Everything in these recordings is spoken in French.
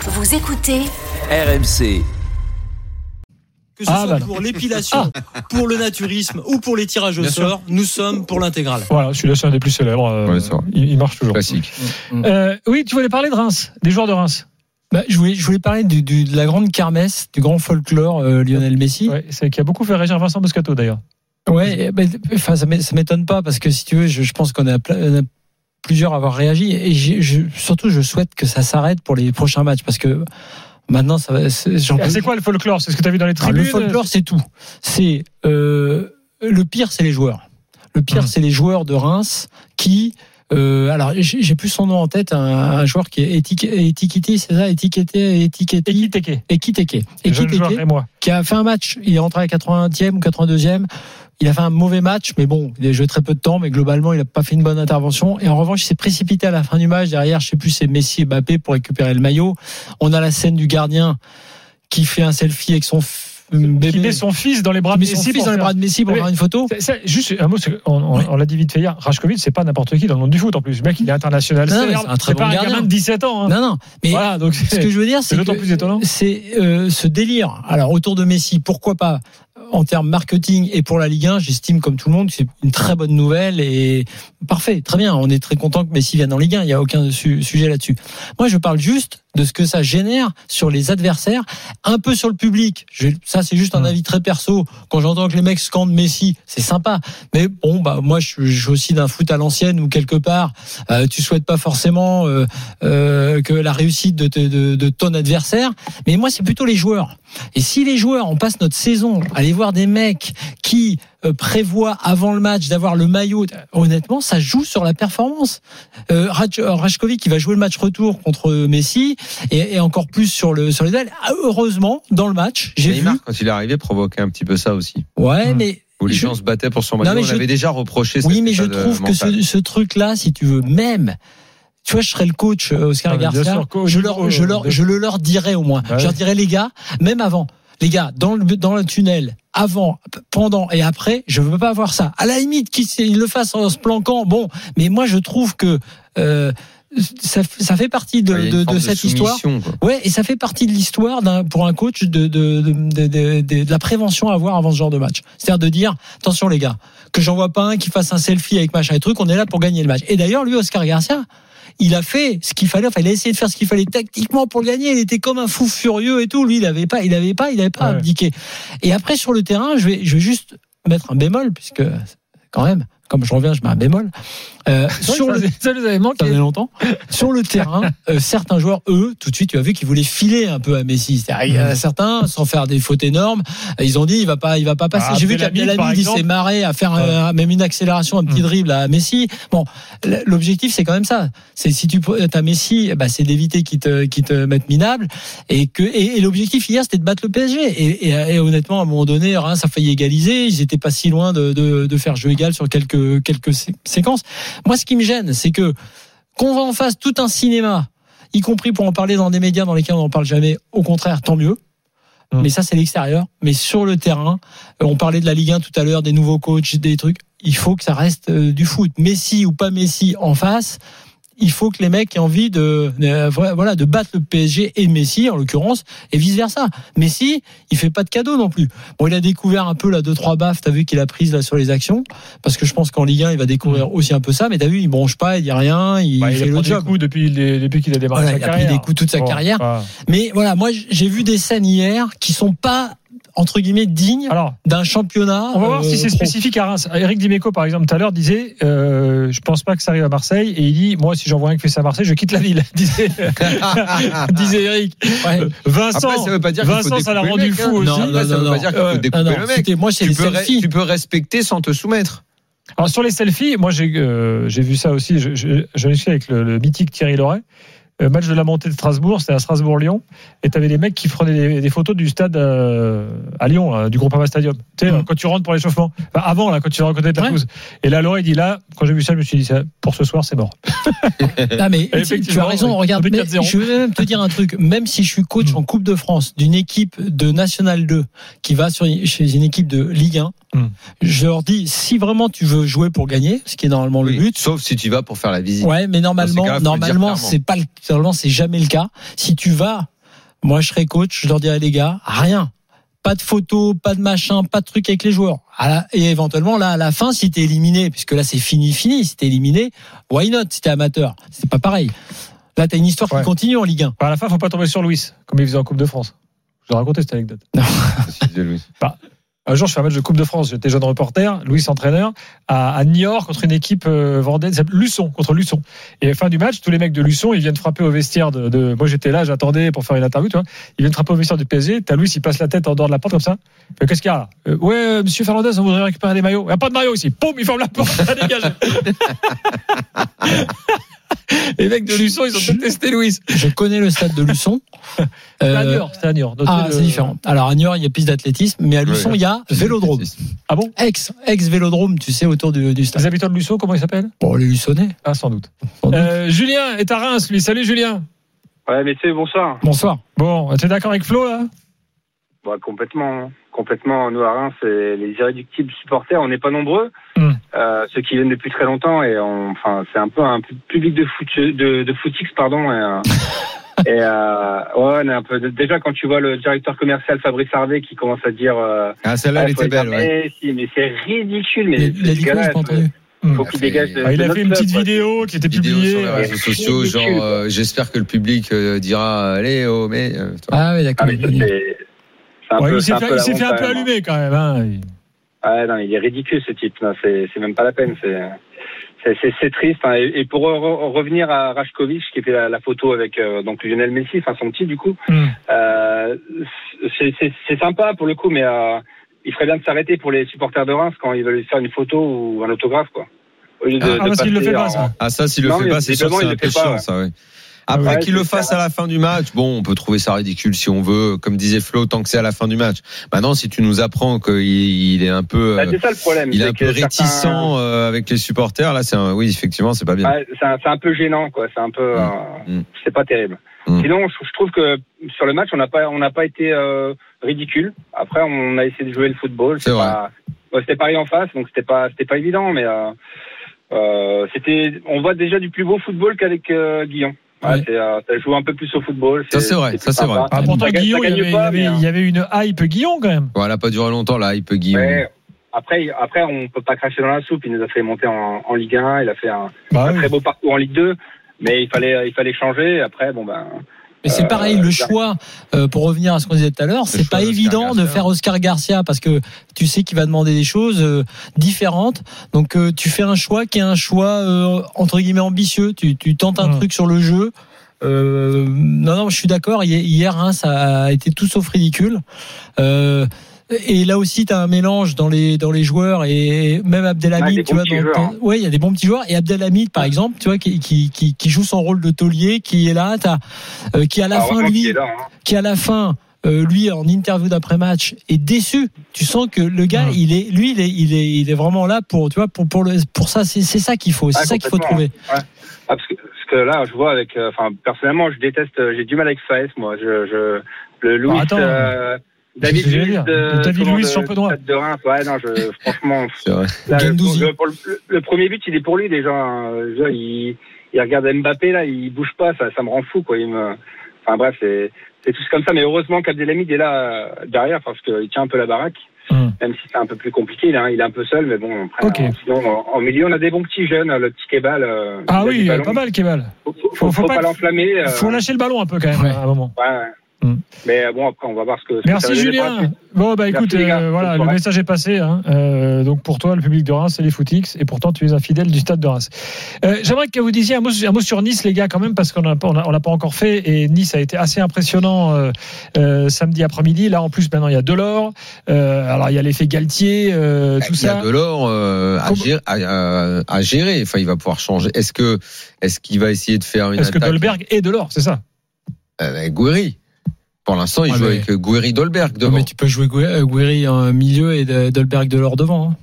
Vous écoutez RMC. Que ce Ah, soit bah pour l'épilation, pour le naturisme ou pour les tirages au Bien sûr. sort, nous sommes pour l'intégrale. Voilà, celui-là, c'est un des plus célèbres. euh, Ouais, il, il marche toujours. Classique. Euh, oui, tu voulais parler de Reims, des joueurs de Reims. Bah, je, voulais, je voulais parler du, du- de la grande kermesse, du grand folklore euh, Lionel Messi. Ouais, c'est qui a beaucoup fait réagir Vincent Moscato d'ailleurs. Ouais, ben, enfin, ça m'é- ça m'étonne pas parce que si tu veux, je, je pense qu'on a, ple- on a plusieurs à avoir réagi et je, surtout, je souhaite que ça s'arrête pour les prochains matchs parce que maintenant, ça va. C'est Ah, peux- quoi le folklore? C'est ce que tu as vu dans les tribunes? Le folklore, c'est tout. C'est euh, le pire, c'est les joueurs. Le pire, Hum. c'est les joueurs de Reims qui. Euh, alors, j'ai plus son nom en tête, un, un joueur qui est étiqueté, étiqueté, c'est ça, étiqueté, étiqueté, et moi. qui a fait un match. Il est rentré à la 80e ou 82e. Il a fait un mauvais match, mais bon, il a joué très peu de temps, mais globalement, il n'a pas fait une bonne intervention. Et en revanche, il s'est précipité à la fin du match. Derrière, je sais plus, c'est Messi et Mbappé pour récupérer le maillot. On a la scène du gardien qui fait un selfie avec son bébé. Qui met son fils dans les bras de met son Messi fils pour dans les bras de Messi pour faire une photo. Juste un mot, on, l'a dit vite fait hier. Rajkovic, c'est pas n'importe qui dans le monde du foot en plus. Le mec, il est international. C'est un très C'est pas bon un gardien. gamin de 17 ans. hein. Non, non. Mais Voilà, donc ce que je veux dire, c'est d'autant plus étonnant. c'est euh, ce délire. Alors autour de Messi, pourquoi pas en termes marketing et pour la Ligue 1, j'estime comme tout le monde que c'est une très bonne nouvelle et parfait, très bien. On est très content que Messi vienne en Ligue 1. Il n'y a aucun su- sujet là-dessus. Moi, je parle juste de ce que ça génère sur les adversaires, un peu sur le public. Ça, c'est juste un avis très perso. Quand j'entends que les mecs scandent Messi, c'est sympa. Mais bon, bah moi, je, je suis aussi d'un foot à l'ancienne où quelque part, euh, tu souhaites pas forcément euh, euh, que la réussite de, te- de, de ton adversaire. Mais moi, c'est plutôt les joueurs. Et si les joueurs, on passe notre saison à aller voir des mecs qui euh, prévoient avant le match d'avoir le maillot, honnêtement, ça joue sur la performance. Euh, euh, Rajkovic, qui va jouer le match retour contre Messi, et, et encore plus sur le sur les duels. Ah, Heureusement, dans le match, j'ai vu. Neymar, quand il est arrivé, provoquait un petit peu ça aussi. Ouais, Hmm. mais Où les Je- gens se battaient pour son Non, maillot. mais On je- avait déjà reproché oui, mais je de trouve que ce, ce truc-là, si tu veux, même. Tu vois, je serais le coach euh, Oscar Ah, Garcia. sûr, coach, je, leur, je, leur, euh, je le leur dirais au moins. Ouais. Je leur dirais, les gars, même avant, les gars, dans le, dans le tunnel, avant, pendant et après, je veux pas avoir ça. À la limite, qu'ils le fassent en se planquant, bon, mais moi, je trouve que euh, ça, ça fait partie de, de, de cette histoire. soumission, quoi. Ouais, et ça fait partie de l'histoire d'un pour un coach de de, de, de, de- de- de la prévention à avoir avant ce genre de match. C'est-à-dire de dire attention les gars, que j'en vois pas un qui fasse un selfie avec machin et truc, on est là pour gagner le match. Et d'ailleurs, lui Oscar Garcia, il a fait ce qu'il fallait, enfin il a essayé de faire ce qu'il fallait tactiquement pour le gagner, il était comme un fou furieux et tout, lui il avait pas il avait pas il avait pas Ouais. abdiqué. Et après sur le terrain, je vais je vais juste mettre un bémol puisque quand même comme je reviens, je mets un bémol. Euh, sur le ça, ça nous avait ça manqué. faisait longtemps. Sur le terrain, euh, certains joueurs, eux, tout de suite, tu as vu qu'ils voulaient filer un peu à Messi. Il y en a certains, sans faire des fautes énormes, euh, ils ont dit, il va pas, il va pas passer. Ah, J'ai vu qu'Abdelhamid, s'est marré à faire euh, même une accélération, un petit Mm. dribble à Messi. Bon, l'objectif, c'est quand même ça. C'est si tu as Messi, bah, c'est d'éviter qu'il te, qu'il te mette minable. Et que, et, et l'objectif hier, c'était de battre le PSG. Et, et, et honnêtement, à un moment donné, Reims a failli égaliser. Ils étaient pas si loin de, de, de faire jeu égal sur quelques, quelques sé- séquences. Moi, ce qui me gêne, c'est que qu'on va en face tout un cinéma, y compris pour en parler dans des médias dans lesquels on n'en parle jamais. Au contraire, tant mieux. Mm. Mais ça, c'est l'extérieur. Mais sur le terrain, euh, on parlait de la Ligue 1 tout à l'heure, des nouveaux coachs, des trucs. Il faut que ça reste euh, du foot. Messi ou pas Messi en face. Il faut que les mecs aient envie de, voilà, de battre le PSG et Messi, en l'occurrence, et vice versa. Messi, il fait pas de cadeau non plus. Bon, il a découvert un peu là deux trois baffes. T'as vu qu'il a prise là sur les actions, parce que je pense qu'en Ligue 1, il va découvrir aussi un peu ça. Mais t'as vu, il bronche pas, il dit rien, il Bah, il fait a le pris des coups depuis, depuis qu'il a démarré Voilà, sa il a pris des coups toute sa Bon, carrière. Mais voilà, moi j'ai vu des scènes hier qui sont pas entre guillemets Alors, d'un championnat. on va voir euh, si c'est pro. spécifique à Reims. Eric Dimeco, par exemple, tout à l'heure, disait euh, Je pense pas que ça arrive à Marseille. Et il dit Moi, si j'en vois un qui fait ça à Marseille, je quitte la ville. disait, disait Eric. Ouais. Euh, Vincent, Après, ça veut pas dire qu'il faut Vincent ça l'a rendu fou hein. aussi. Non, Après, ça non, veut non. pas dire qu'il Euh, faut découper non, non, le mec. c'était- moi c'est Tu les peux, tu peux respecter sans te soumettre. Alors sur les selfies, moi j'ai euh, j'ai vu ça aussi. Je, je, je suis avec le, le mythique Thierry Loret. Euh, match de la montée de Strasbourg, c'était à Strasbourg-Lyon, et t'avais des mecs qui prenaient des, des photos du stade euh, à Lyon, là, du Groupama Stadium. Tu sais, Mm. quand tu rentres pour l'échauffement, Enfin, avant là, quand tu rentres côté de la Ouais. Et là, Laurent il dit là, quand j'ai vu ça, je me suis dit ça, pour ce soir, c'est mort. Ah mais tu- as raison, oui. regarde, mais 4-0. je vais même te dire un truc, même si je suis coach Mm. en Coupe de France d'une équipe de National 2 qui va sur, chez une équipe de Ligue 1, Mm. je leur dis, si vraiment tu veux jouer pour gagner, ce qui est normalement le but, Sauf si tu vas pour faire la visite. ouais, mais normalement, normalement, c'est pas le, normalement, c'est jamais le cas. Si tu vas, moi je serais coach, je leur dirais les gars, rien. Pas de photos, pas de machin, pas de truc avec les joueurs. Et éventuellement, là, à la fin, si t'es éliminé, puisque là, c'est fini, fini, si t'es éliminé, why not, si t'es amateur? C'est pas pareil. Là, t'as une histoire Ouais. qui continue en Ligue 1. Enfin, à la fin, faut pas tomber sur Louis, comme il faisait en Coupe de France. Je vais raconter cette anecdote. Si, disait Louis. Un jour, je fais un match de Coupe de France. J'étais jeune reporter, Louis entraîneur, à, à Niort contre une équipe euh, s'appelle Luçon, contre Luçon. Et fin du match, tous les mecs de Luçon, ils viennent frapper au vestiaire de. moi, j'étais là, j'attendais pour faire une interview, tu vois. Ils viennent frapper au vestiaire du PSG. T'as Louis, il passe la tête en dehors de la porte comme ça. Qu'est-ce qu'il y a? Là Euh, Ouais, euh, monsieur Fernandez, on voudrait récupérer des maillots. Il n'y a pas de maillot ici. Poum, il ferme la porte, ça dégage. les mecs de Luçon, ils ont détesté Louis. Je connais le stade de Luçon. À Euh, Niort, c'était à Niort. Ah, le- c'est différent. Alors, à Niort, il y a piste d'athlétisme, mais à Luçon, il y a vélodrome. Ah bon Ex, ex-vélodrome, tu sais, autour du, du Les stade. habitants de Luçon, comment ils s'appellent? Bon, les Luçonnais. Ah, sans doute. Sans doute. Euh, Julien est à Reims, lui. Salut, Julien. Ouais, mais c'est bonsoir. Bonsoir. Bon, t'es d'accord avec Flo, là? Bon, complètement, complètement. Nous à Reims, c'est les irréductibles supporters. On n'est pas nombreux, Hmm. Euh, ceux qui viennent depuis très longtemps, et on, enfin, c'est un peu un pu- public de foot, de, de footix, pardon. Et, euh, et euh, ouais, on est un peu. Déjà, quand tu vois le directeur commercial Fabrice Harvey qui commence à dire, euh, Ah, celle-là, ah, elle était belle, ouais. mais, si, mais c'est ridicule. Mais Il a- il a dit quoi, pas faut dégage de, Ah, Il a fait une petite vidéo qui était publiée. sur les réseaux sociaux, genre, euh, j'espère que le public euh, dira, allez, oh, mais. euh. Ah oui, Ah, d'accord. peu. il s'est fait, un peu même. allumer quand même. Hein. Il- Ah non, il est ridicule ce type. Non, c'est c'est même pas la peine. C'est c'est triste. hein. Et, et pour re- revenir à Rajkovic qui fait la, la photo avec euh, donc Lionel Messi, enfin son petit du coup, Hmm. euh, c'est c'est c'est sympa pour le coup, mais euh, il ferait bien de s'arrêter pour les supporters de Reims quand ils veulent faire une photo ou un autographe quoi. Au lieu de, Ah, de parce qu'il le fait pas, en- ça. Ah, ça, s'il le Non, fait pas, c'est sûr que c'est il un le peu chiant, ouais. ça, ouais. Après, Ouais, qu'il le fasse ça. à la fin du match, bon, on peut trouver ça ridicule si on veut, comme disait Flo, tant que c'est à la fin du match. Maintenant, si tu nous apprends qu'il il est un peu, Bah, euh, c'est ça le problème. il est un peu réticent euh, avec les supporters, là, c'est un, oui, effectivement, c'est pas bien. C'est un, un peu gênant, quoi. C'est un peu, Mm. euh, Mm. c'est pas terrible. Mm. Sinon, je, je trouve que sur le match, on n'a pas, on n'a pas été euh, ridicule. Après, on a essayé de jouer le football. C'est vrai. pas- ouais, c'était Paris en face, donc c'était pas, c'était pas évident, mais euh, euh, c'était, on voit déjà du plus beau football qu'avec euh, Guillon. Ouais, Ouais. c'est, euh, ça joue un peu plus au football. Ça, c'est vrai, ça, c'est vrai. Ah, pourtant, Ça ça il y, avait, il, y pas, avait, mais, il y avait une hype Guillaume quand même. Voilà, pas duré longtemps, là, il peut Guillaume. Ouais. Après, après, on peut pas cracher dans la soupe. Il nous a fait monter en, en Ligue 1. Il a fait un, Bah un oui. très beau parcours en Ligue 2. Mais il fallait, il fallait changer. Après, bon ben, Mais c'est Euh, pareil, le choix, euh, pour revenir à ce qu'on disait tout à l'heure, c'est pas évident de faire Oscar Garcia parce que tu sais qu'il va demander des choses euh, différentes. Donc euh, tu fais un choix qui est un choix euh, entre guillemets ambitieux. Tu, tu tentes un Mm. truc sur le jeu. Euh, non, non, je suis d'accord. Hier, hier, hein, ça a été tout sauf ridicule. Euh, et là aussi, tu as un mélange dans les dans les joueurs et même Abdelhamid, tu vois. dans- hein. ouais, il y a des bons petits joueurs. Et Abdelhamid, par exemple, tu vois, qui qui qui, qui joue son rôle de taulier, qui est là, t'as, euh, qui à la Ah, fin lui là, hein. qui à la fin euh, lui en interview d'après match est déçu. Tu sens que le gars, il est, lui, il est, il est, il est vraiment là pour, tu vois, pour pour le, pour ça. C'est ça qu'il faut, c'est Ah, ça qu'il faut trouver. Ah, parce, que, parce que là, je vois avec, euh, enfin, personnellement, je déteste, euh, j'ai du mal avec Faes, moi. Je, je, le Louis, attends. euh, David Luiz de, David Luiz, du Stade de Reims. Ouais, non, je, franchement, C'est vrai. là, le, Guendouzi. le- pour le, le premier but, il est pour lui déjà. hein. Il, il regarde Mbappé là, il bouge pas, ça, ça me rend fou, quoi. Il me, enfin bref, c'est, c'est tout comme ça. Mais heureusement qu'Abdelhamid est là euh, derrière parce qu'il tient un peu la baraque. Hum. Même si c'est un peu plus compliqué, il est, il est un peu seul, mais bon. Après, Ok. sinon, en, en milieu, on a des bons petits jeunes. Le petit Kebal. euh, Ah oui, pas mal, Kebal. Faut, faut, Faut- faut pas pas l'enflammer. euh, Faut lâcher le ballon un peu quand même Ouais. à un moment. ouais, ouais. Mais euh, bon, après, on va voir ce que. ça Merci Julien. Bon bah écoute, Merci, euh, voilà, le message est passé. hein. Euh, donc pour toi, le public de Reims, c'est les footix, et pourtant tu es un fidèle du stade de Reims. Euh, J'aimerais que vous disiez un mot, un mot sur Nice, les gars, quand même, parce qu'on n'a pas- on a- on l'a pas encore fait, et Nice a été assez impressionnant euh, euh, samedi après-midi. Là, en plus, maintenant il y a Delors. Euh, alors il y a l'effet Galtier, euh, tout il y a ça. de l'or euh, à, gérer, à, à- à gérer. Enfin, il va pouvoir changer. Est-ce que est-ce qu'il va essayer de faire une Est-ce que Dolberg est Delors, c'est ça? Avec Gouiri Pour l'instant, il joue mais- avec Gouiri Dolberg Non, devant. mais tu peux jouer euh, Guiri en milieu et de- Dolberg de l'or devant. hein.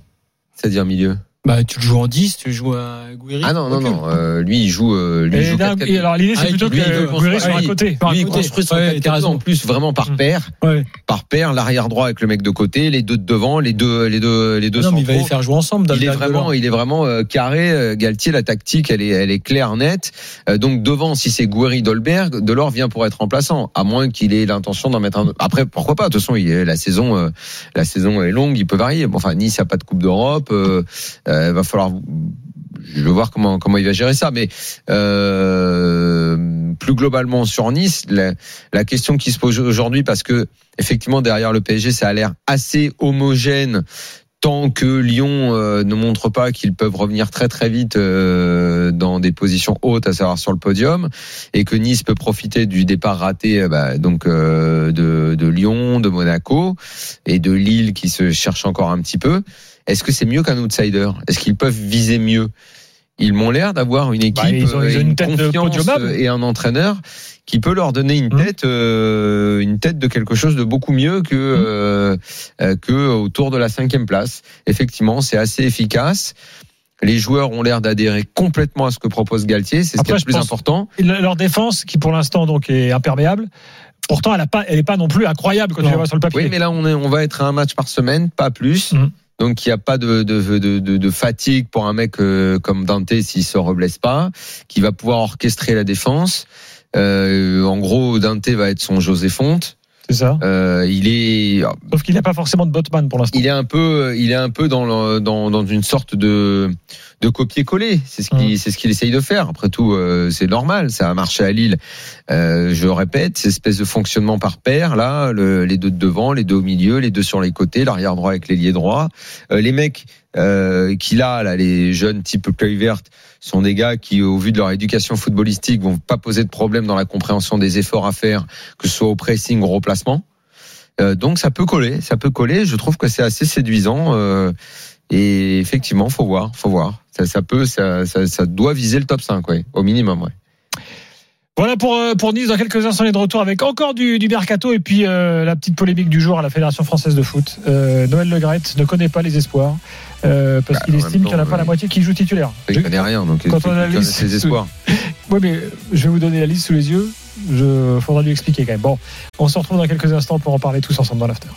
C'est-à-dire milieu. Bah, tu le joues en 10, tu joues à Guiri. Ah non non non. euh, lui, il joue. euh, lui, il joue là, 4-4-2. et alors l'idée, c'est Ah, plutôt lui, que veut Gouiri soit à côté. Par Lui, il construit son Ouais, 4-4-2 t'as raison. en plus vraiment par Mm. paire, Ouais. par paire, l'arrière droit avec le mec de côté, les deux de devant, les deux, les deux, les deux Non, mais il va les faire jouer ensemble. Il est vraiment, il est vraiment euh, carré. Galtier, la tactique, elle est, elle est claire, nette. Euh, donc devant, si c'est Gouiri, Dolberg, Delors vient pour être remplaçant, à moins qu'il ait l'intention d'en mettre un. Après, pourquoi pas De toute façon, il la saison, euh, la saison est longue, il peut varier. Bon, enfin, Nice a pas de Coupe d'Europe. Euh, euh, va falloir. Je veux voir comment comment il va gérer ça, mais euh, plus globalement sur Nice, la, la question qui se pose aujourd'hui, parce que effectivement derrière le PSG, ça a l'air assez homogène tant que Lyon euh, ne montre pas qu'ils peuvent revenir très très vite dans des positions hautes, à savoir sur le podium, et que Nice peut profiter du départ raté bah, donc de, de Lyon, de Monaco et de Lille qui se cherche encore un petit peu. Est-ce que c'est mieux qu'un outsider? Est-ce qu'ils peuvent viser mieux? Ils m'ont l'air d'avoir une équipe, Bah, ils ont- euh, ils ont une tête de confiance et un entraîneur qui peut leur donner une Mhm. tête, euh, une tête de quelque chose de beaucoup mieux que Mhm. euh, euh, que autour de la cinquième place. Effectivement, c'est assez efficace. Les joueurs ont l'air d'adhérer complètement à ce que propose Galtier. C'est ce qui est le plus important. Leur défense, qui pour l'instant donc est imperméable, pourtant elle n'est pas, elle est pas non plus incroyable quand tu Non. la vois sur le papier. Oui, mais là, on, est, on va être à un match par semaine, pas plus. Mhm. Donc, il n'y a pas de, de, de, de, de fatigue pour un mec euh, comme Dante s'il se reblesse pas, qui va pouvoir orchestrer la défense. Euh, en gros, Dante va être son José Fonte. C'est ça. Euh, il est, Sauf qu'il n'a pas forcément de botman pour l'instant. il est un peu, il est un peu dans le- dans, dans une sorte de de copier-coller. C'est ce qu'il, c'est ce qu'il essaye de faire. Après tout, euh, c'est normal. Ça a marché à Lille. Euh, je répète, cette espèce de fonctionnement par paire là, le- les deux de devant, les deux au milieu, les deux sur les côtés, l'arrière droit avec l'ailier droit. Euh, les mecs euh, qu'il a là, les jeunes type Kluivert, sont des gars qui, au vu de leur éducation footballistique, vont pas poser de problème dans la compréhension des efforts à faire, que ce soit au pressing ou au replacement. Euh, donc ça peut coller, ça peut coller. Je trouve que c'est assez séduisant. Et effectivement, faut voir, faut voir. Ça, ça peut, ça, ça, ça doit viser le top 5, ouais, au minimum, ouais. Voilà pour, euh, pour Nice. Dans quelques instants, on est de retour avec encore du, du mercato et puis euh, la petite polémique du jour à la Fédération française de foot. Euh, Noël Legrette ne connaît pas les espoirs euh, parce Bah, qu'il estime qu'il n'y en a pas la moitié qui joue titulaire. Il connaît rien, donc Quand on analyse connaisse ses espoirs. Oui, mais je vais vous donner la liste sous les yeux. Je faudra lui expliquer quand même. Bon, on se retrouve dans quelques instants pour en parler tous ensemble dans l'after.